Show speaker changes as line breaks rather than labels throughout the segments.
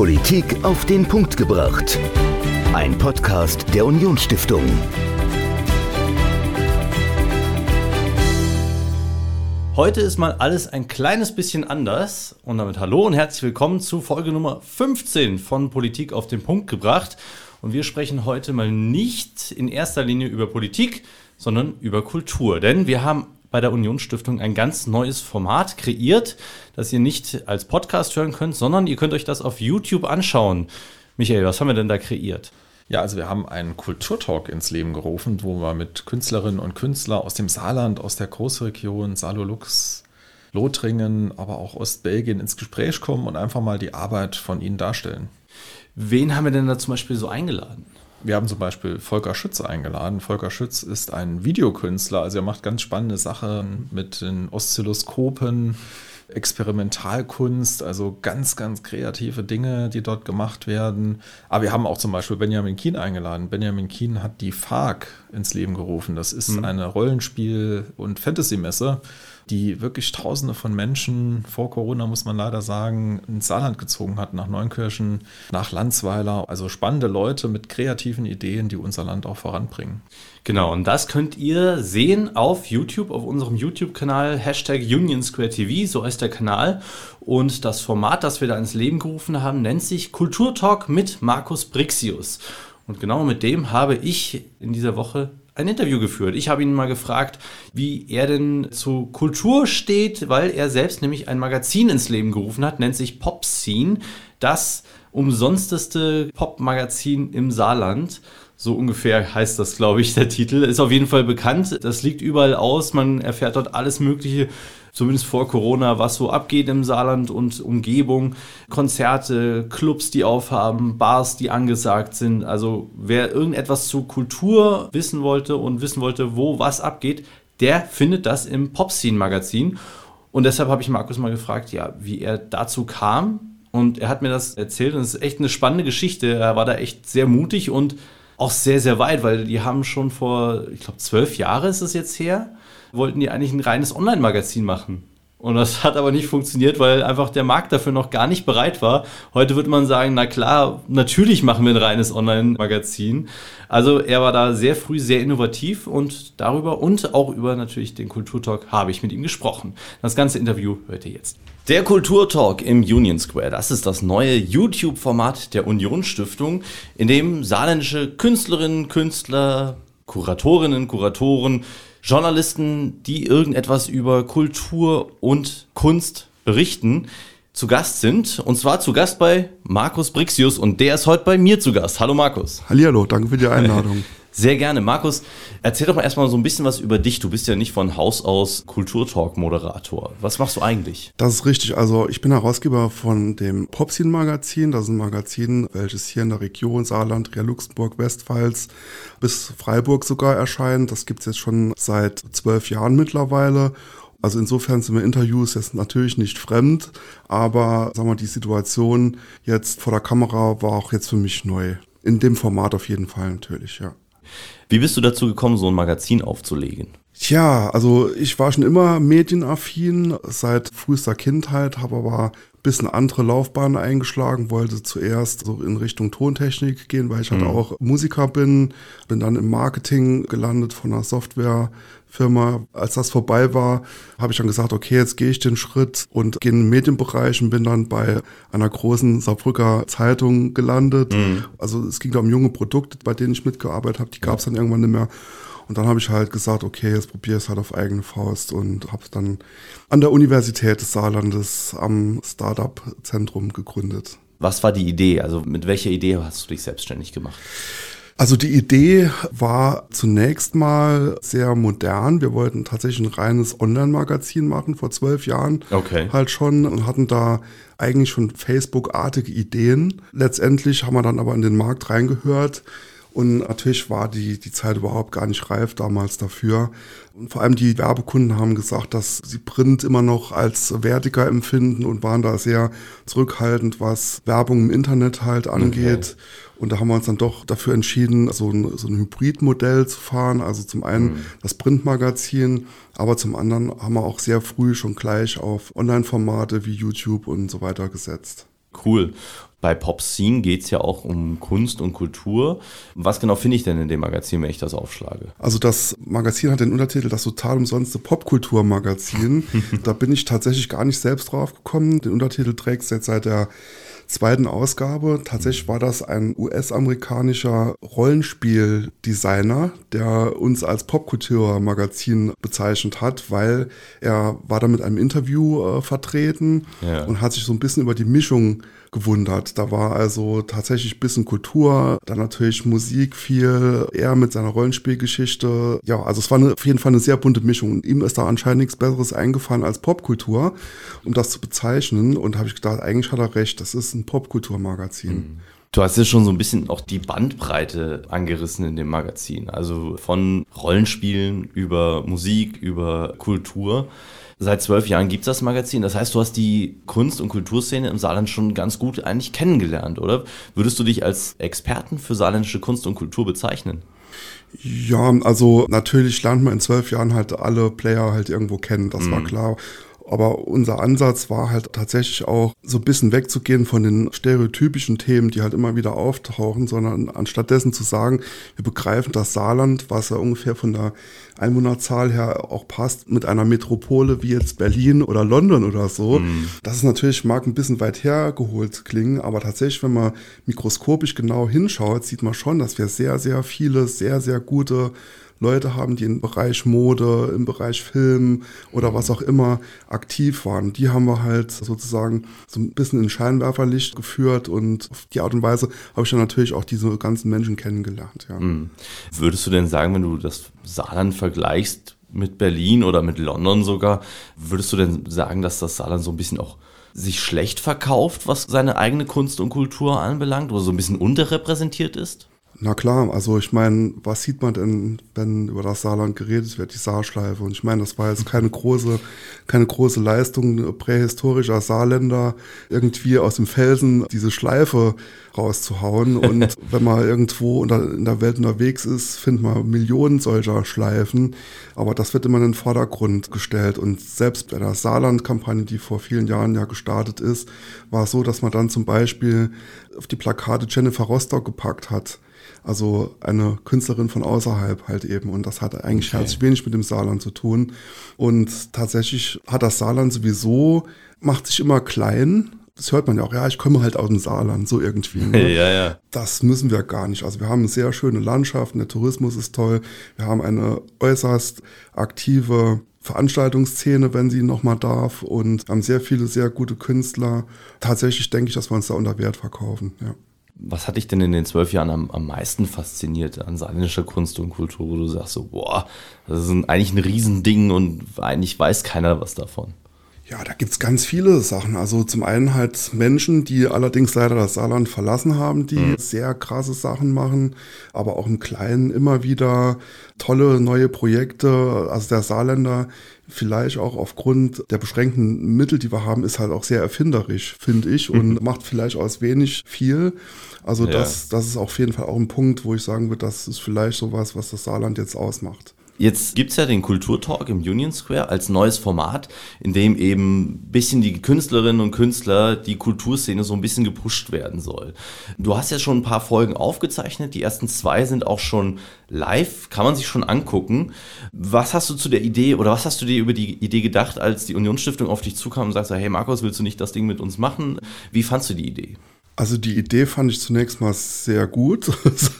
Politik auf den Punkt gebracht. Ein Podcast der Unionsstiftung.
Heute ist mal alles ein kleines bisschen anders und damit hallo und herzlich willkommen zu Folge Nummer 15 von Politik auf den Punkt gebracht. Und wir sprechen heute mal nicht in erster Linie über Politik, sondern über Kultur. Denn wir haben bei der Unionsstiftung ein ganz neues Format kreiert, das ihr nicht als Podcast hören könnt, sondern ihr könnt euch das auf YouTube anschauen. Michael, was haben wir denn da kreiert?
Ja, also wir haben einen Kulturtalk ins Leben gerufen, wo wir mit Künstlerinnen und Künstlern aus dem Saarland, aus der Großregion, Salolux, Lothringen, aber auch Ostbelgien ins Gespräch kommen und einfach mal die Arbeit von ihnen darstellen.
Wen haben wir denn da zum Beispiel so eingeladen?
Wir haben zum Beispiel Volker Schütz eingeladen. Volker Schütz ist ein Videokünstler, also er macht ganz spannende Sachen mit den Oszilloskopen, Experimentalkunst, also ganz, ganz kreative Dinge, die dort gemacht werden. Aber wir haben auch zum Beispiel Benjamin Kien eingeladen. Benjamin Kien hat die FARC ins Leben gerufen. Das ist mhm. eine Rollenspiel- und Fantasy-Messe die wirklich Tausende von Menschen vor Corona, muss man leider sagen, ins Saarland gezogen hat, nach Neunkirchen, nach Landsweiler. Also spannende Leute mit kreativen Ideen, die unser Land auch voranbringen.
Genau, und das könnt ihr sehen auf YouTube, auf unserem YouTube-Kanal, Hashtag Union Square TV, so heißt der Kanal. Und das Format, das wir da ins Leben gerufen haben, nennt sich Kulturtalk mit Markus Brixius. Und genau mit dem habe ich in dieser Woche ein Interview geführt. Ich habe ihn mal gefragt, wie er denn zu Kultur steht, weil er selbst nämlich ein Magazin ins Leben gerufen hat, nennt sich Pop Scene, das umsonsteste Pop-Magazin im Saarland. So ungefähr heißt das, glaube ich, der Titel. Ist auf jeden Fall bekannt. Das liegt überall aus. Man erfährt dort alles Mögliche zumindest vor Corona, was so abgeht im Saarland und Umgebung. Konzerte, Clubs, die aufhaben, Bars, die angesagt sind. Also wer irgendetwas zu Kultur wissen wollte und wissen wollte, wo was abgeht, der findet das im Popscene-Magazin. Und deshalb habe ich Markus mal gefragt, ja, wie er dazu kam. Und er hat mir das erzählt und es ist echt eine spannende Geschichte. Er war da echt sehr mutig und auch sehr, sehr weit, weil die haben schon vor, ich glaube, zwölf Jahre ist es jetzt her, wollten die eigentlich ein reines Online-Magazin machen. Und das hat aber nicht funktioniert, weil einfach der Markt dafür noch gar nicht bereit war. Heute würde man sagen, na klar, natürlich machen wir ein reines Online-Magazin. Also er war da sehr früh sehr innovativ und darüber und auch über natürlich den Kulturtalk habe ich mit ihm gesprochen. Das ganze Interview hört ihr jetzt. Der Kulturtalk im Union Square, das ist das neue YouTube-Format der Union Stiftung, in dem saarländische Künstlerinnen, Künstler, Kuratorinnen, Kuratoren, Journalisten, die irgendetwas über Kultur und Kunst berichten, zu Gast sind. Und zwar zu Gast bei Markus Brixius und der ist heute bei mir zu Gast. Hallo Markus.
Hallihallo, danke für die Einladung.
Sehr gerne. Markus, erzähl doch mal erstmal so ein bisschen was über dich. Du bist ja nicht von Haus aus Kulturtalk-Moderator. Was machst du eigentlich?
Das ist richtig. Also ich bin Herausgeber von dem Popsin-Magazin. Das ist ein Magazin, welches hier in der Region Saarland, Ria Luxemburg, Westpfalz bis Freiburg sogar erscheint. Das gibt es jetzt schon seit zwölf Jahren mittlerweile. Also insofern sind mir Interviews jetzt natürlich nicht fremd, aber sagen wir, die Situation jetzt vor der Kamera war auch jetzt für mich neu. In dem Format auf jeden Fall natürlich, ja.
Wie bist du dazu gekommen, so ein Magazin aufzulegen?
Tja, also ich war schon immer medienaffin seit frühester Kindheit, habe aber ein bisschen andere Laufbahn eingeschlagen, wollte zuerst so in Richtung Tontechnik gehen, weil ich halt mhm. auch Musiker bin, bin dann im Marketing gelandet von einer Software Firma. Als das vorbei war, habe ich dann gesagt, okay, jetzt gehe ich den Schritt und gehe in den Medienbereich und bin dann bei einer großen Saarbrücker Zeitung gelandet. Mhm. Also es ging da um junge Produkte, bei denen ich mitgearbeitet habe, die gab es dann irgendwann nicht mehr. Und dann habe ich halt gesagt, okay, jetzt probiere ich es halt auf eigene Faust und habe dann an der Universität des Saarlandes am Startup-Zentrum gegründet.
Was war die Idee? Also mit welcher Idee hast du dich selbstständig gemacht?
Also die Idee war zunächst mal sehr modern. Wir wollten tatsächlich ein reines Online-Magazin machen vor zwölf Jahren.
Okay.
Halt schon und hatten da eigentlich schon Facebook-artige Ideen. Letztendlich haben wir dann aber in den Markt reingehört. Und natürlich war die, die Zeit überhaupt gar nicht reif damals dafür. Und vor allem die Werbekunden haben gesagt, dass sie Print immer noch als wertiger empfinden und waren da sehr zurückhaltend, was Werbung im Internet halt angeht. Okay. Und da haben wir uns dann doch dafür entschieden, so ein, so ein Hybridmodell zu fahren. Also zum einen mhm. das Printmagazin, aber zum anderen haben wir auch sehr früh schon gleich auf Online-Formate wie YouTube und so weiter gesetzt.
Cool. Bei Pop Scene geht es ja auch um Kunst und Kultur. Was genau finde ich denn in dem Magazin, wenn ich das aufschlage?
Also das Magazin hat den Untertitel das total umsonste Popkulturmagazin. da bin ich tatsächlich gar nicht selbst drauf gekommen. Den Untertitel trägt es jetzt seit der zweiten Ausgabe. Tatsächlich war das ein US-amerikanischer Rollenspieldesigner, der uns als Popkultur-Magazin bezeichnet hat, weil er war da mit einem Interview äh, vertreten ja. und hat sich so ein bisschen über die Mischung gewundert. Da war also tatsächlich ein bisschen Kultur, dann natürlich Musik viel, er mit seiner Rollenspielgeschichte. Ja, also es war eine, auf jeden Fall eine sehr bunte Mischung. Und ihm ist da anscheinend nichts Besseres eingefallen als Popkultur, um das zu bezeichnen. Und habe ich gedacht, eigentlich hat er recht, das ist ein Popkulturmagazin. Mhm.
Du hast ja schon so ein bisschen auch die Bandbreite angerissen in dem Magazin. Also von Rollenspielen über Musik, über Kultur. Seit zwölf Jahren gibt es das Magazin. Das heißt, du hast die Kunst- und Kulturszene im Saarland schon ganz gut eigentlich kennengelernt, oder? Würdest du dich als Experten für saarländische Kunst und Kultur bezeichnen?
Ja, also natürlich lernt man in zwölf Jahren halt alle Player halt irgendwo kennen, das mhm. war klar. Aber unser Ansatz war halt tatsächlich auch so ein bisschen wegzugehen von den stereotypischen Themen, die halt immer wieder auftauchen, sondern anstattdessen zu sagen, wir begreifen das Saarland, was ja ungefähr von der Einwohnerzahl her auch passt, mit einer Metropole wie jetzt Berlin oder London oder so. Mhm. Das ist natürlich, mag ein bisschen weit hergeholt klingen, aber tatsächlich, wenn man mikroskopisch genau hinschaut, sieht man schon, dass wir sehr, sehr viele, sehr, sehr gute Leute haben, die im Bereich Mode, im Bereich Film oder was auch immer aktiv waren. Die haben wir halt sozusagen so ein bisschen in Scheinwerferlicht geführt und auf die Art und Weise habe ich dann natürlich auch diese ganzen Menschen kennengelernt. Ja. Mhm.
Würdest du denn sagen, wenn du das Saarland vergleichst mit Berlin oder mit London sogar, würdest du denn sagen, dass das Saarland so ein bisschen auch sich schlecht verkauft, was seine eigene Kunst und Kultur anbelangt oder so ein bisschen unterrepräsentiert ist?
Na klar, also ich meine, was sieht man denn, wenn über das Saarland geredet wird, die Saarschleife? Und ich meine, das war jetzt keine große, keine große Leistung prähistorischer Saarländer, irgendwie aus dem Felsen diese Schleife rauszuhauen. Und wenn man irgendwo in der Welt unterwegs ist, findet man Millionen solcher Schleifen. Aber das wird immer in den Vordergrund gestellt. Und selbst bei der Saarland-Kampagne, die vor vielen Jahren ja gestartet ist, war es so, dass man dann zum Beispiel auf die Plakate Jennifer Rostock gepackt hat. Also eine Künstlerin von außerhalb halt eben. Und das hat eigentlich okay. herzlich wenig mit dem Saarland zu tun. Und tatsächlich hat das Saarland sowieso, macht sich immer klein. Das hört man ja auch, ja, ich komme halt aus dem Saarland, so irgendwie. Ne?
Ja, ja.
Das müssen wir gar nicht. Also wir haben eine sehr schöne Landschaft, der Tourismus ist toll. Wir haben eine äußerst aktive Veranstaltungsszene, wenn sie nochmal darf und haben sehr viele sehr gute Künstler. Tatsächlich denke ich, dass wir uns da unter Wert verkaufen, ja.
Was hat dich denn in den zwölf Jahren am, am meisten fasziniert an saarländischer Kunst und Kultur, wo du sagst so, boah, das ist ein, eigentlich ein Riesending und eigentlich weiß keiner was davon?
Ja, da gibt's ganz viele Sachen. Also zum einen halt Menschen, die allerdings leider das Saarland verlassen haben, die mhm. sehr krasse Sachen machen, aber auch im Kleinen immer wieder tolle neue Projekte. Also der Saarländer vielleicht auch aufgrund der beschränkten Mittel, die wir haben, ist halt auch sehr erfinderisch, finde ich, und mhm. macht vielleicht aus wenig viel. Also ja. das, das ist auf jeden Fall auch ein Punkt, wo ich sagen würde, das ist vielleicht sowas, was das Saarland jetzt ausmacht.
Jetzt gibt es ja den Kulturtalk im Union Square als neues Format, in dem eben ein bisschen die Künstlerinnen und Künstler, die Kulturszene so ein bisschen gepusht werden soll. Du hast ja schon ein paar Folgen aufgezeichnet, die ersten zwei sind auch schon live, kann man sich schon angucken. Was hast du zu der Idee oder was hast du dir über die Idee gedacht, als die Unionsstiftung auf dich zukam und sagte, hey Markus, willst du nicht das Ding mit uns machen? Wie fandst du die Idee?
Also die Idee fand ich zunächst mal sehr gut.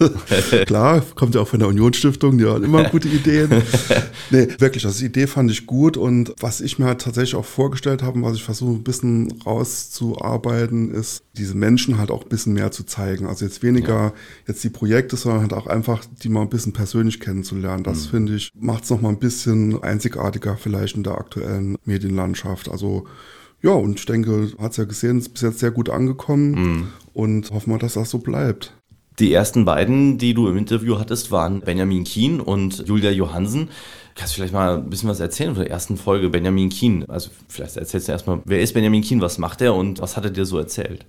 Klar, kommt ja auch von der Unionsstiftung, die haben immer gute Ideen. nee, wirklich, also die Idee fand ich gut und was ich mir halt tatsächlich auch vorgestellt habe und was ich versuche ein bisschen rauszuarbeiten, ist, diese Menschen halt auch ein bisschen mehr zu zeigen. Also jetzt weniger ja. jetzt die Projekte, sondern halt auch einfach die mal ein bisschen persönlich kennenzulernen. Das mhm. finde ich, macht es nochmal ein bisschen einzigartiger vielleicht in der aktuellen Medienlandschaft. Also ja, und ich denke, hat es ja gesehen, ist bis jetzt sehr gut angekommen mhm. und hoffen wir, dass das so bleibt.
Die ersten beiden, die du im Interview hattest, waren Benjamin Kien und Julia Johansen. Kannst du vielleicht mal ein bisschen was erzählen von der ersten Folge Benjamin Kien? Also vielleicht erzählst du erstmal, wer ist Benjamin Kien, was macht er und was hat er dir so erzählt?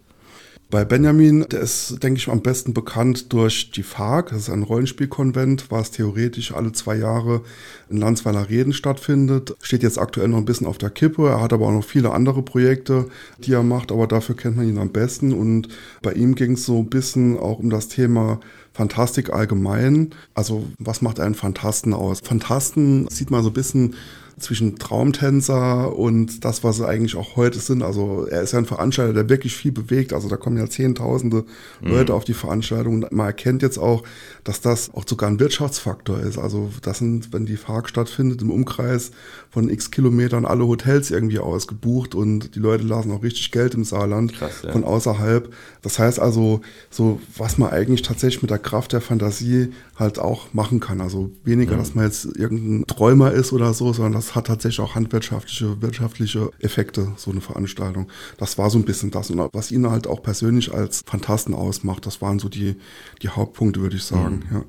Bei Benjamin, der ist, denke ich, am besten bekannt durch die FARC, das ist ein Rollenspielkonvent, was theoretisch alle zwei Jahre in Landsweiler Reden stattfindet. Steht jetzt aktuell noch ein bisschen auf der Kippe. Er hat aber auch noch viele andere Projekte, die er macht, aber dafür kennt man ihn am besten. Und bei ihm ging es so ein bisschen auch um das Thema Fantastik allgemein. Also was macht einen Fantasten aus? Fantasten sieht man so ein bisschen zwischen Traumtänzer und das, was sie eigentlich auch heute sind. Also er ist ja ein Veranstalter, der wirklich viel bewegt. Also da kommen ja Zehntausende mhm. Leute auf die Veranstaltung. Man erkennt jetzt auch, dass das auch sogar ein Wirtschaftsfaktor ist. Also das sind, wenn die FARC stattfindet, im Umkreis von x Kilometern alle Hotels irgendwie ausgebucht und die Leute lassen auch richtig Geld im Saarland Krass, ja. von außerhalb. Das heißt also, so was man eigentlich tatsächlich mit der Kraft der Fantasie halt auch machen kann. Also weniger, mhm. dass man jetzt irgendein Träumer ist oder so, sondern das hat tatsächlich auch handwirtschaftliche, wirtschaftliche Effekte, so eine Veranstaltung. Das war so ein bisschen das. Und was ihn halt auch persönlich als Fantasten ausmacht, das waren so die, die Hauptpunkte, würde ich sagen, mhm. ja.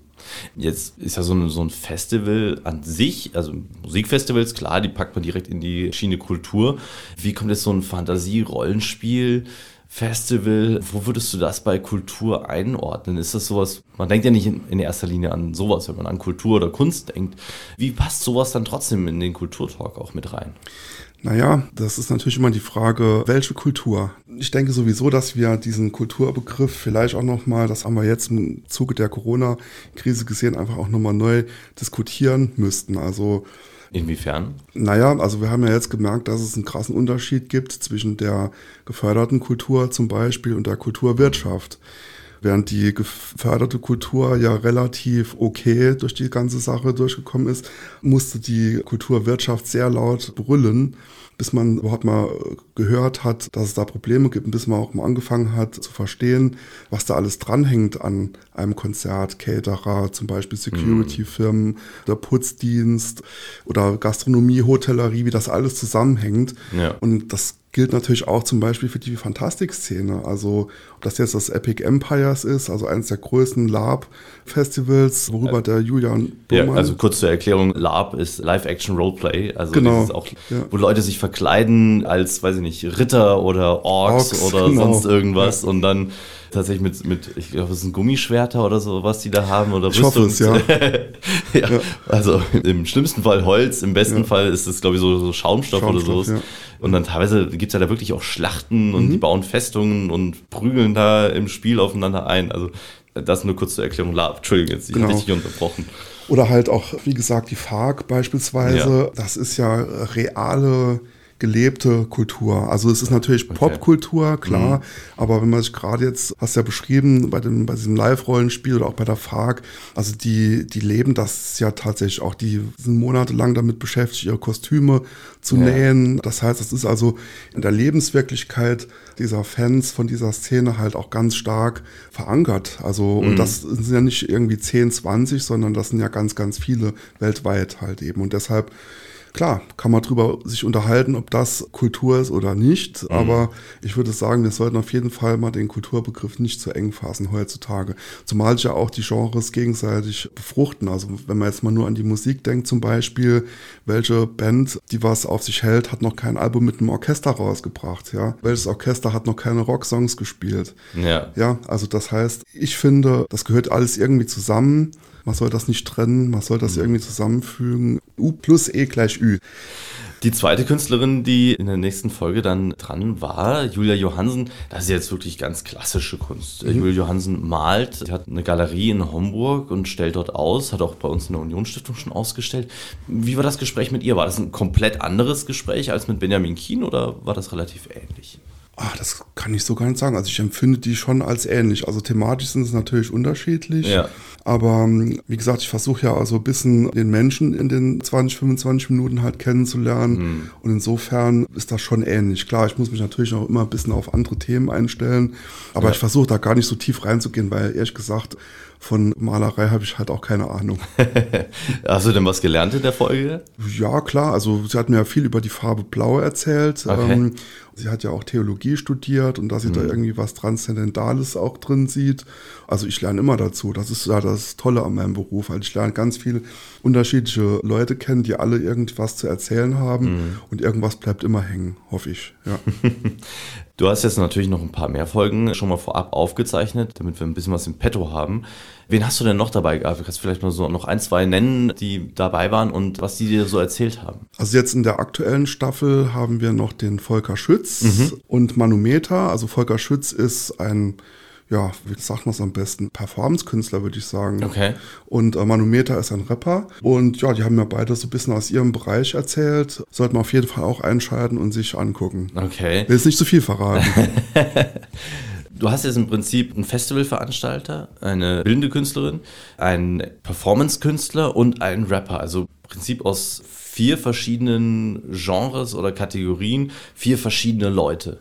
Jetzt ist ja so ein, so ein Festival an sich, also Musikfestivals, klar, die packt man direkt in die Schiene Kultur. Wie kommt jetzt so ein Fantasie-Rollenspiel? Festival, wo würdest du das bei Kultur einordnen? Ist das sowas, man denkt ja nicht in, erster Linie an sowas, wenn man an Kultur oder Kunst denkt. Wie passt sowas dann trotzdem in den Kulturtalk auch mit rein?
Naja, das ist natürlich immer die Frage, welche Kultur? Ich denke sowieso, dass wir diesen Kulturbegriff vielleicht auch nochmal, das haben wir jetzt im Zuge der Corona-Krise gesehen, einfach auch nochmal neu diskutieren müssten. Also
Inwiefern?
Naja, also wir haben ja jetzt gemerkt, dass es einen krassen Unterschied gibt zwischen der geförderten Kultur zum Beispiel und der Kulturwirtschaft. Während die geförderte Kultur ja relativ okay durch die ganze Sache durchgekommen ist, musste die Kulturwirtschaft sehr laut brüllen, bis man überhaupt mal gehört hat, dass es da Probleme gibt und bis man auch mal angefangen hat zu verstehen, was da alles dranhängt an einem Konzert, Caterer, zum Beispiel Security-Firmen, der Putzdienst oder Gastronomie, Hotellerie, wie das alles zusammenhängt. Ja. Und das gilt natürlich auch zum Beispiel für die Fantastik-Szene. Also, das jetzt das Epic Empires ist, also eines der größten LARP-Festivals, worüber äh, der Julian
Burmann Ja, also kurz zur Erklärung, LARP ist Live-Action-Roleplay. Also genau, auch, ja. wo Leute sich verkleiden als, weiß ich nicht, Ritter oder Orks, Orks oder genau. sonst irgendwas ja. und dann tatsächlich mit, mit ich glaube, es sind Gummischwerter oder so, was die da haben oder
ich Hoffe es, ja.
ja. ja. Also im schlimmsten Fall Holz, im besten ja. Fall ist es, glaube ich, so, so Schaumstoff, Schaumstoff, oder so. Und dann teilweise gibt es ja da wirklich auch Schlachten und mhm. die bauen Festungen und prügeln da im Spiel aufeinander ein. Also das nur kurz zur Erklärung. Entschuldigung, jetzt ich genau. richtig unterbrochen.
Oder halt auch, wie gesagt, die FARC beispielsweise. Das ist ja reale gelebte Kultur. Also es ist natürlich okay. Popkultur, klar, mhm. aber wenn man sich gerade jetzt, hast du ja beschrieben, bei, dem, bei diesem Live-Rollenspiel oder auch bei der FARC, also die, die leben das ja tatsächlich auch, die sind monatelang damit beschäftigt, ihre Kostüme zu ja. nähen. Das heißt, es ist also in der Lebenswirklichkeit dieser Fans von dieser Szene halt auch ganz stark verankert. Also, mhm. und das sind ja nicht irgendwie 10, 20, sondern das sind ja ganz, ganz viele weltweit halt eben. Und deshalb Klar, kann man drüber sich unterhalten, ob das Kultur ist oder nicht. Mhm. Aber ich würde sagen, wir sollten auf jeden Fall mal den Kulturbegriff nicht zu eng fassen heutzutage. Zumal sich ja auch die Genres gegenseitig befruchten. Also wenn man jetzt mal nur an die Musik denkt zum Beispiel, welche Band, die was auf sich hält, hat noch kein Album mit einem Orchester rausgebracht, ja? Welches Orchester hat noch keine Rocksongs gespielt? Ja. Ja, also das heißt, ich finde, das gehört alles irgendwie zusammen. Man soll das nicht trennen, man soll das mhm. irgendwie zusammenfügen. U plus E gleich Ü.
Die zweite Künstlerin, die in der nächsten Folge dann dran war, Julia Johansen, das ist jetzt wirklich ganz klassische Kunst. Mhm. Julia Johansen malt, hat eine Galerie in Homburg und stellt dort aus, hat auch bei uns in der Unionsstiftung schon ausgestellt. Wie war das Gespräch mit ihr? War das ein komplett anderes Gespräch als mit Benjamin Kien oder war das relativ ähnlich?
Ah, das kann ich so gar nicht sagen. Also ich empfinde die schon als ähnlich. Also thematisch sind es natürlich unterschiedlich. Ja. Aber ähm, wie gesagt, ich versuche ja also ein bisschen den Menschen in den 20, 25 Minuten halt kennenzulernen. Mhm. Und insofern ist das schon ähnlich. Klar, ich muss mich natürlich auch immer ein bisschen auf andere Themen einstellen. Aber ja. ich versuche da gar nicht so tief reinzugehen, weil ehrlich gesagt, von Malerei habe ich halt auch keine Ahnung.
Hast du denn was gelernt in der Folge?
Ja, klar. Also sie hat mir ja viel über die Farbe Blau erzählt. Okay. Ähm, sie hat ja auch Theologie studiert und dass sie mhm. da irgendwie was Transzendentales auch drin sieht. Also ich lerne immer dazu. Das ist ja das Tolle an meinem Beruf. Also ich lerne ganz viele unterschiedliche Leute kennen, die alle irgendwas zu erzählen haben mhm. und irgendwas bleibt immer hängen, hoffe ich. Ja.
Du hast jetzt natürlich noch ein paar mehr Folgen schon mal vorab aufgezeichnet, damit wir ein bisschen was im Petto haben. Wen hast du denn noch dabei gehabt? Du kannst vielleicht mal so noch ein, zwei nennen, die dabei waren und was die dir so erzählt haben.
Also jetzt in der aktuellen Staffel haben wir noch den Volker Schütz mhm. und Manometer. Also Volker Schütz ist ein ja, wie sagt man es am besten? Performance-Künstler, würde ich sagen.
Okay.
Und äh, Manometer ist ein Rapper. Und ja, die haben mir beide so ein bisschen aus ihrem Bereich erzählt. Sollte man auf jeden Fall auch einschalten und sich angucken.
Okay.
Will jetzt nicht zu viel verraten.
Du hast jetzt im Prinzip einen Festivalveranstalter, eine bildende Künstlerin, einen Performance-Künstler und einen Rapper. Also im Prinzip aus vier verschiedenen Genres oder Kategorien, vier verschiedene Leute.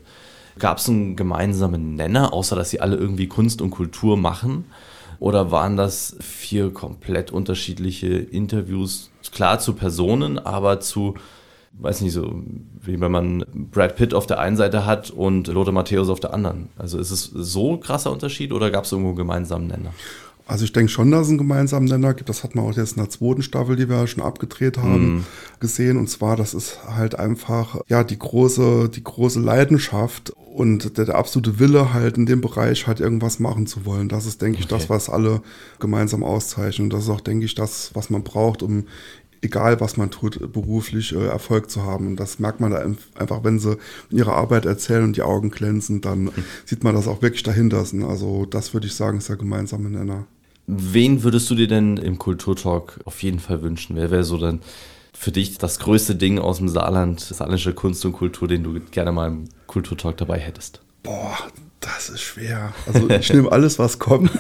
Gab es einen gemeinsamen Nenner, außer dass sie alle irgendwie Kunst und Kultur machen? Oder waren das vier komplett unterschiedliche Interviews? Klar zu Personen, aber zu, weiß nicht, so wie wenn man Brad Pitt auf der einen Seite hat und Lothar Matthäus auf der anderen. Also ist es so ein krasser Unterschied oder gab es irgendwo einen gemeinsamen Nenner?
Also ich denke schon, dass es einen gemeinsamen Nenner gibt. Das hat man auch jetzt in der zweiten Staffel, die wir ja schon abgedreht haben, mm. gesehen. Und zwar, das ist halt einfach, ja, die große, die große Leidenschaft und der, der, absolute Wille halt in dem Bereich halt irgendwas machen zu wollen. Das ist, denke ich, okay. das, was alle gemeinsam auszeichnen. Und das ist auch, denke ich, das, was man braucht, um egal was man tut, beruflich äh, Erfolg zu haben. Und das merkt man da einfach, wenn sie ihre Arbeit erzählen und die Augen glänzen, dann mhm. sieht man das auch wirklich dahinter. Also das würde ich sagen, ist der gemeinsame Nenner.
Wen würdest du dir denn im Kulturtalk auf jeden Fall wünschen? Wer wäre so dann für dich das größte Ding aus dem Saarland, saarländische Kunst und Kultur, den du gerne mal im Kulturtalk dabei hättest?
Boah, das ist schwer. Also ich nehme alles, was kommt.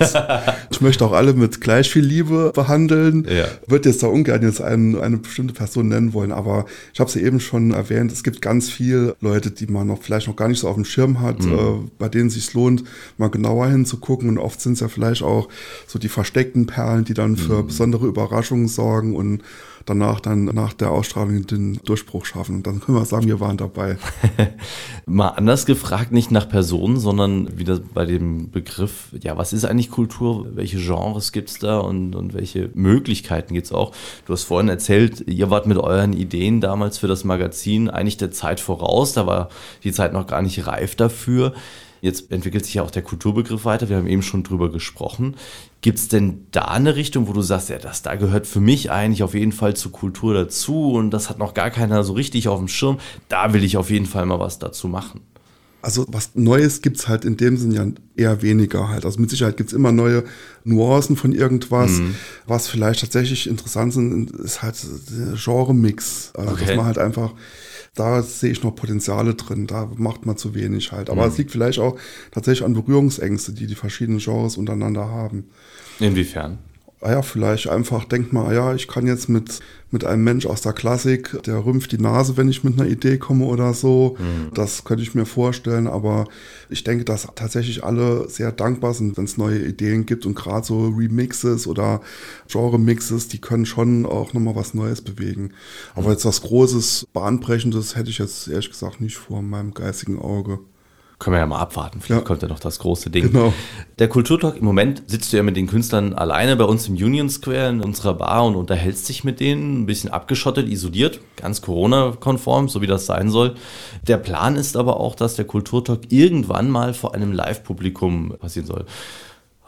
Ich möchte auch alle mit gleich viel Liebe behandeln. Ja. Würde jetzt da ungern jetzt ein, eine bestimmte Person nennen wollen, aber ich habe es ja eben schon erwähnt, es gibt ganz viele Leute, die man noch vielleicht noch gar nicht so auf dem Schirm hat, mhm. äh, bei denen es sich lohnt, mal genauer hinzugucken. Und oft sind es ja vielleicht auch so die versteckten Perlen, die dann für mhm. besondere Überraschungen sorgen und danach dann nach der Ausstrahlung den Durchbruch schaffen. Und dann können wir sagen, wir waren dabei.
Mal anders gefragt, nicht nach Personen, sondern wieder bei dem Begriff, ja, was ist eigentlich Kultur? Welche Genres gibt es da und, und welche Möglichkeiten gibt es auch? Du hast vorhin erzählt, ihr wart mit euren Ideen damals für das Magazin eigentlich der Zeit voraus. Da war die Zeit noch gar nicht reif dafür. Jetzt entwickelt sich ja auch der Kulturbegriff weiter. Wir haben eben schon drüber gesprochen. Gibt es denn da eine Richtung, wo du sagst, ja, das da gehört für mich eigentlich auf jeden Fall zur Kultur dazu und das hat noch gar keiner so richtig auf dem Schirm. Da will ich auf jeden Fall mal was dazu machen.
Also was Neues gibt es halt in dem Sinn ja eher weniger halt. Also mit Sicherheit gibt es immer neue Nuancen von irgendwas. Mhm. Was vielleicht tatsächlich interessant sind, ist halt der Genre-Mix. Also okay. dass man halt einfach da sehe ich noch Potenziale drin. Da macht man zu wenig halt. Aber mhm. es liegt vielleicht auch tatsächlich an Berührungsängste, die die verschiedenen Genres untereinander haben.
Inwiefern?
Ah ja, vielleicht einfach denkt man, ah ja, ich kann jetzt mit, mit einem Mensch aus der Klassik, der rümpft die Nase, wenn ich mit einer Idee komme oder so. Mhm. Das könnte ich mir vorstellen, aber ich denke, dass tatsächlich alle sehr dankbar sind, wenn es neue Ideen gibt und gerade so Remixes oder Genre-Mixes, die können schon auch nochmal was Neues bewegen. Aber mhm. jetzt was Großes, Bahnbrechendes hätte ich jetzt ehrlich gesagt nicht vor meinem geistigen Auge.
Können wir ja mal abwarten. Vielleicht ja. kommt ja noch das große Ding. Genau. Der Kulturtalk, im Moment sitzt du ja mit den Künstlern alleine bei uns im Union Square in unserer Bar und unterhältst dich mit denen, ein bisschen abgeschottet, isoliert, ganz Corona-konform, so wie das sein soll. Der Plan ist aber auch, dass der Kulturtalk irgendwann mal vor einem Live-Publikum passieren soll.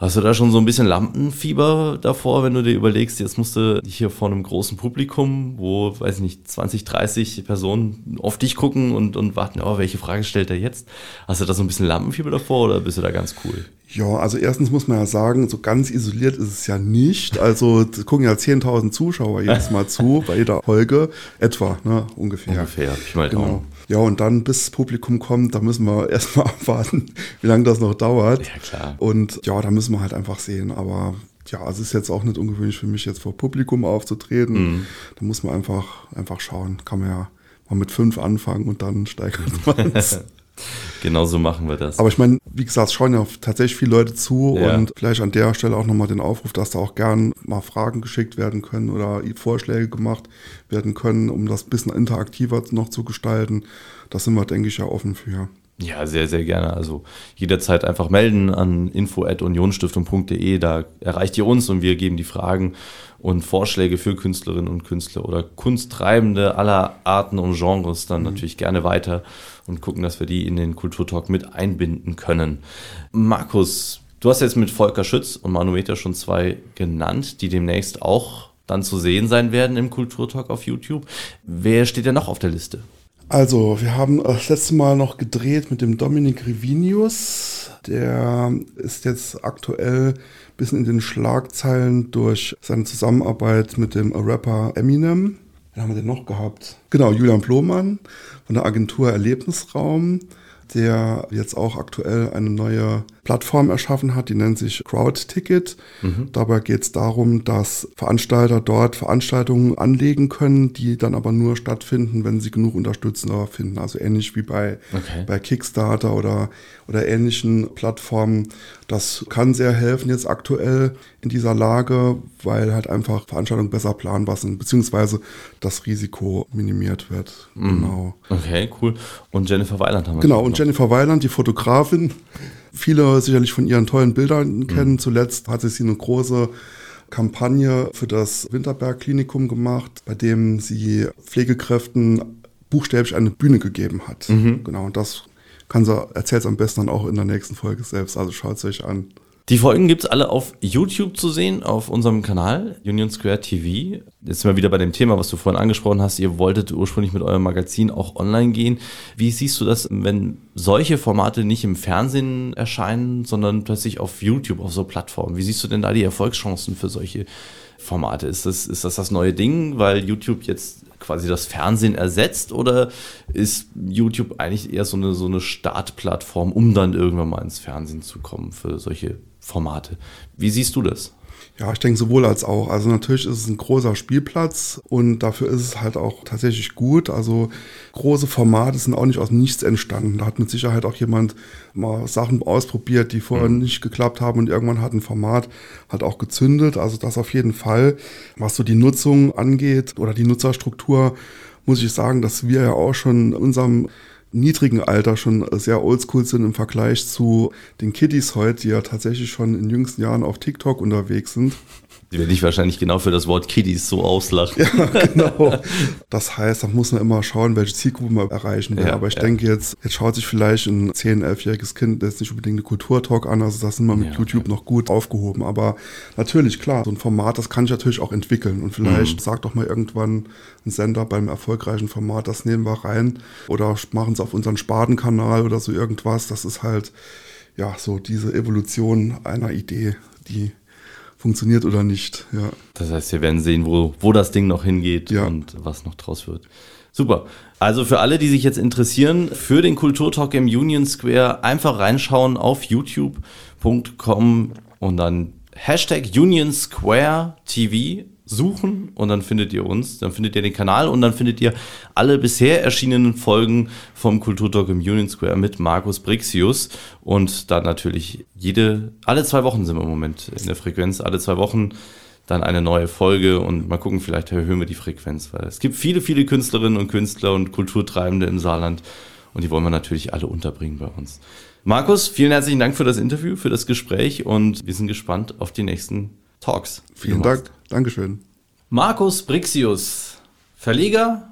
Hast du da schon so ein bisschen Lampenfieber davor, wenn du dir überlegst, jetzt musst du hier vor einem großen Publikum, wo, weiß ich nicht, 20, 30 Personen auf dich gucken und, und warten, oh, welche Frage stellt er jetzt? Hast du da so ein bisschen Lampenfieber davor oder bist du da ganz cool?
Ja, also erstens muss man ja sagen, so ganz isoliert ist es ja nicht. Also gucken ja 10.000 Zuschauer jedes Mal zu, bei jeder Folge etwa, ne, ungefähr.
Ungefähr, ich mal genau.
Ja, und dann, bis das Publikum kommt, da müssen wir erstmal abwarten, wie lange das noch dauert.
Ja, klar.
Und ja, da müssen wir halt einfach sehen. Aber ja, es ist jetzt auch nicht ungewöhnlich für mich, jetzt vor Publikum aufzutreten. Mhm. Da muss man einfach, einfach schauen. Kann man ja mal mit fünf anfangen und dann steigert man es.
Genau so machen wir das.
Aber ich meine, wie gesagt, es schauen ja tatsächlich viele Leute zu ja. und vielleicht an der Stelle auch nochmal den Aufruf, dass da auch gern mal Fragen geschickt werden können oder Vorschläge gemacht werden können, um das ein bisschen interaktiver noch zu gestalten. Da sind wir, denke ich, ja offen für.
Ja, sehr, sehr gerne. Also jederzeit einfach melden an info.unionstiftung.de. Da erreicht ihr uns und wir geben die Fragen und Vorschläge für Künstlerinnen und Künstler oder Kunsttreibende aller Arten und Genres dann mhm. natürlich gerne weiter und gucken, dass wir die in den Kulturtalk mit einbinden können. Markus, du hast jetzt mit Volker Schütz und Manueta schon zwei genannt, die demnächst auch dann zu sehen sein werden im Kulturtalk auf YouTube. Wer steht denn noch auf der Liste?
Also, wir haben das letzte Mal noch gedreht mit dem Dominik Rivinius. Der ist jetzt aktuell ein bisschen in den Schlagzeilen durch seine Zusammenarbeit mit dem Rapper Eminem. Wen haben wir denn noch gehabt? Genau, Julian Blomann von der Agentur Erlebnisraum, der jetzt auch aktuell eine neue Plattform erschaffen hat, die nennt sich Crowd Ticket. Mhm. Dabei geht es darum, dass Veranstalter dort Veranstaltungen anlegen können, die dann aber nur stattfinden, wenn sie genug Unterstützer finden. Also ähnlich wie bei, okay. bei Kickstarter oder, oder ähnlichen Plattformen. Das kann sehr helfen jetzt aktuell in dieser Lage, weil halt einfach Veranstaltungen besser planbar sind, beziehungsweise das Risiko minimiert wird.
Mhm. Genau. Okay, cool. Und Jennifer Weiland haben wir.
Genau, und Jennifer Weiland, die Fotografin, viele sicherlich von ihren tollen Bildern mhm. kennen. Zuletzt hatte sie eine große Kampagne für das Winterberg Klinikum gemacht, bei dem sie Pflegekräften buchstäblich eine Bühne gegeben hat. Mhm. Genau, und das kann sie, erzählt es am besten dann auch in der nächsten Folge selbst. Also schaut es euch an.
Die Folgen gibt es alle auf YouTube zu sehen, auf unserem Kanal Union Square TV. Jetzt sind wir wieder bei dem Thema, was du vorhin angesprochen hast. Ihr wolltet ursprünglich mit eurem Magazin auch online gehen. Wie siehst du das, wenn solche Formate nicht im Fernsehen erscheinen, sondern plötzlich auf YouTube, auf so Plattformen? Wie siehst du denn da die Erfolgschancen für solche Formate? Ist das, ist das das neue Ding, weil YouTube jetzt quasi das Fernsehen ersetzt oder ist YouTube eigentlich eher so eine, so eine Startplattform, um dann irgendwann mal ins Fernsehen zu kommen für solche Formate. Wie siehst du das?
Ja, ich denke sowohl als auch. Also natürlich ist es ein großer Spielplatz und dafür ist es halt auch tatsächlich gut. Also große Formate sind auch nicht aus nichts entstanden. Da hat mit Sicherheit auch jemand mal Sachen ausprobiert, die vorher mhm. nicht geklappt haben und irgendwann hat ein Format halt auch gezündet. Also das auf jeden Fall. Was so die Nutzung angeht oder die Nutzerstruktur, muss ich sagen, dass wir ja auch schon in unserem niedrigen Alter schon sehr oldschool sind im Vergleich zu den Kiddies heute, die ja tatsächlich schon in jüngsten Jahren auf TikTok unterwegs sind.
Die werde ich wahrscheinlich genau für das Wort Kiddies so auslachen.
Ja, genau. Das heißt, da muss man immer schauen, welche Zielgruppe man erreichen will. Ja, Aber ich ja. denke jetzt, jetzt schaut sich vielleicht ein 10-, 11-jähriges Kind jetzt nicht unbedingt eine Kulturtalk an. Also das sind wir mit ja, YouTube noch gut aufgehoben. Aber natürlich, klar, so ein Format, das kann ich natürlich auch entwickeln. Und vielleicht mhm. sagt doch mal irgendwann ein Sender beim erfolgreichen Format, das nehmen wir rein. Oder machen es auf unseren Spadenkanal oder so irgendwas. Das ist halt, ja, so diese Evolution einer Idee, die funktioniert oder nicht. Ja.
Das heißt, wir werden sehen, wo, wo das Ding noch hingeht ja. und was noch draus wird. Super. Also für alle, die sich jetzt interessieren für den Kulturtalk im Union Square, einfach reinschauen auf youtube.com und dann Hashtag Union Square TV suchen und dann findet ihr uns, dann findet ihr den Kanal und dann findet ihr alle bisher erschienenen Folgen vom Kulturtalk im Union Square mit Markus Brixius. Und dann natürlich jede, alle zwei Wochen sind wir im Moment in der Frequenz, alle zwei Wochen dann eine neue Folge und mal gucken, vielleicht erhöhen wir die Frequenz, weil es gibt viele, viele Künstlerinnen und Künstler und Kulturtreibende im Saarland und die wollen wir natürlich alle unterbringen bei uns. Markus, vielen herzlichen Dank für das Interview, für das Gespräch und wir sind gespannt auf die nächsten Talks.
Vielen Dank. Dankeschön.
Markus Brixius, Verleger,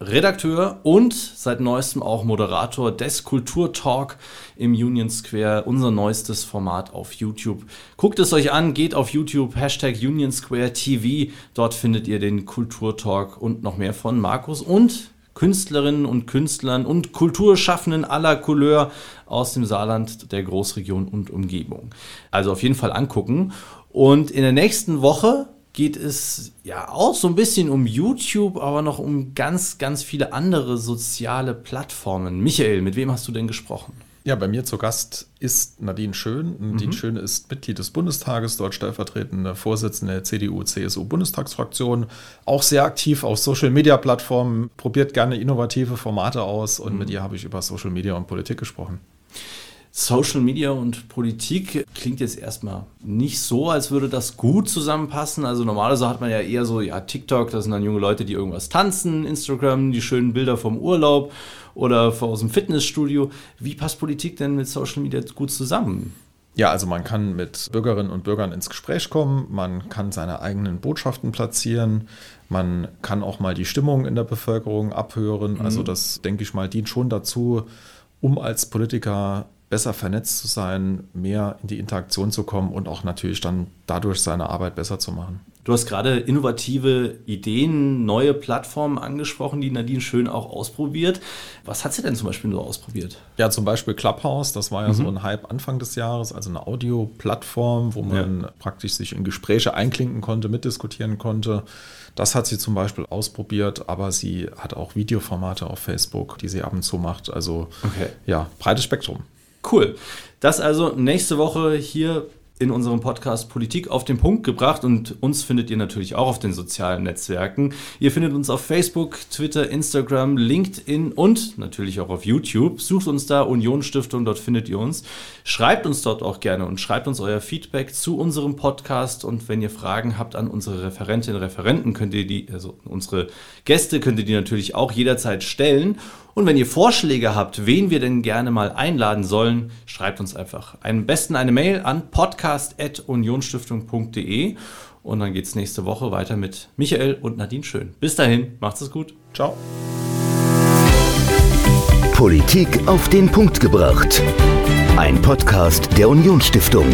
Redakteur und seit neuestem auch Moderator des Kulturtalk im Union Square, unser neuestes Format auf YouTube. Guckt es euch an, geht auf YouTube, Hashtag Union Square TV, dort findet ihr den Kulturtalk und noch mehr von Markus und Künstlerinnen und Künstlern und Kulturschaffenden aller Couleur aus dem Saarland, der Großregion und Umgebung. Also auf jeden Fall angucken. Und in der nächsten Woche geht es ja auch so ein bisschen um YouTube, aber noch um ganz, ganz viele andere soziale Plattformen. Michael, mit wem hast du denn gesprochen?
Ja, bei mir zu Gast ist Nadine Schön. Nadine mhm. Schön ist Mitglied des Bundestages, dort stellvertretende Vorsitzende der CDU-CSU-Bundestagsfraktion, auch sehr aktiv auf Social-Media-Plattformen, probiert gerne innovative Formate aus und mhm. mit ihr habe ich über Social Media und Politik gesprochen.
Social Media und Politik klingt jetzt erstmal nicht so, als würde das gut zusammenpassen. Also normalerweise hat man ja eher so, ja, TikTok, das sind dann junge Leute, die irgendwas tanzen, Instagram, die schönen Bilder vom Urlaub oder aus dem Fitnessstudio. Wie passt Politik denn mit Social Media gut zusammen?
Ja, also man kann mit Bürgerinnen und Bürgern ins Gespräch kommen, man kann seine eigenen Botschaften platzieren, man kann auch mal die Stimmung in der Bevölkerung abhören. Also mhm. das, denke ich mal, dient schon dazu, um als Politiker besser vernetzt zu sein, mehr in die Interaktion zu kommen und auch natürlich dann dadurch seine Arbeit besser zu machen.
Du hast gerade innovative Ideen, neue Plattformen angesprochen, die Nadine schön auch ausprobiert. Was hat sie denn zum Beispiel nur ausprobiert?
Ja, zum Beispiel Clubhouse, das war ja mhm. so ein Hype Anfang des Jahres, also eine Audio-Plattform, wo man ja. praktisch sich in Gespräche einklinken konnte, mitdiskutieren konnte. Das hat sie zum Beispiel ausprobiert, aber sie hat auch Videoformate auf Facebook, die sie ab und zu macht. Also okay. ja, breites Spektrum.
Cool. Das also nächste Woche hier in unserem Podcast Politik auf den Punkt gebracht und uns findet ihr natürlich auch auf den sozialen Netzwerken. Ihr findet uns auf Facebook, Twitter, Instagram, LinkedIn und natürlich auch auf YouTube. Sucht uns da Union Stiftung, dort findet ihr uns. Schreibt uns dort auch gerne und schreibt uns euer Feedback zu unserem Podcast und wenn ihr Fragen habt an unsere Referentinnen und Referenten, könnt ihr die, also unsere Gäste, könnt ihr die natürlich auch jederzeit stellen. Und wenn ihr Vorschläge habt, wen wir denn gerne mal einladen sollen, schreibt uns einfach. Am besten eine Mail an podcast.unionstiftung.de und dann geht es nächste Woche weiter mit Michael und Nadine Schön. Bis dahin, macht's es gut. Ciao.
Politik auf den Punkt gebracht. Ein Podcast der Unionsstiftung.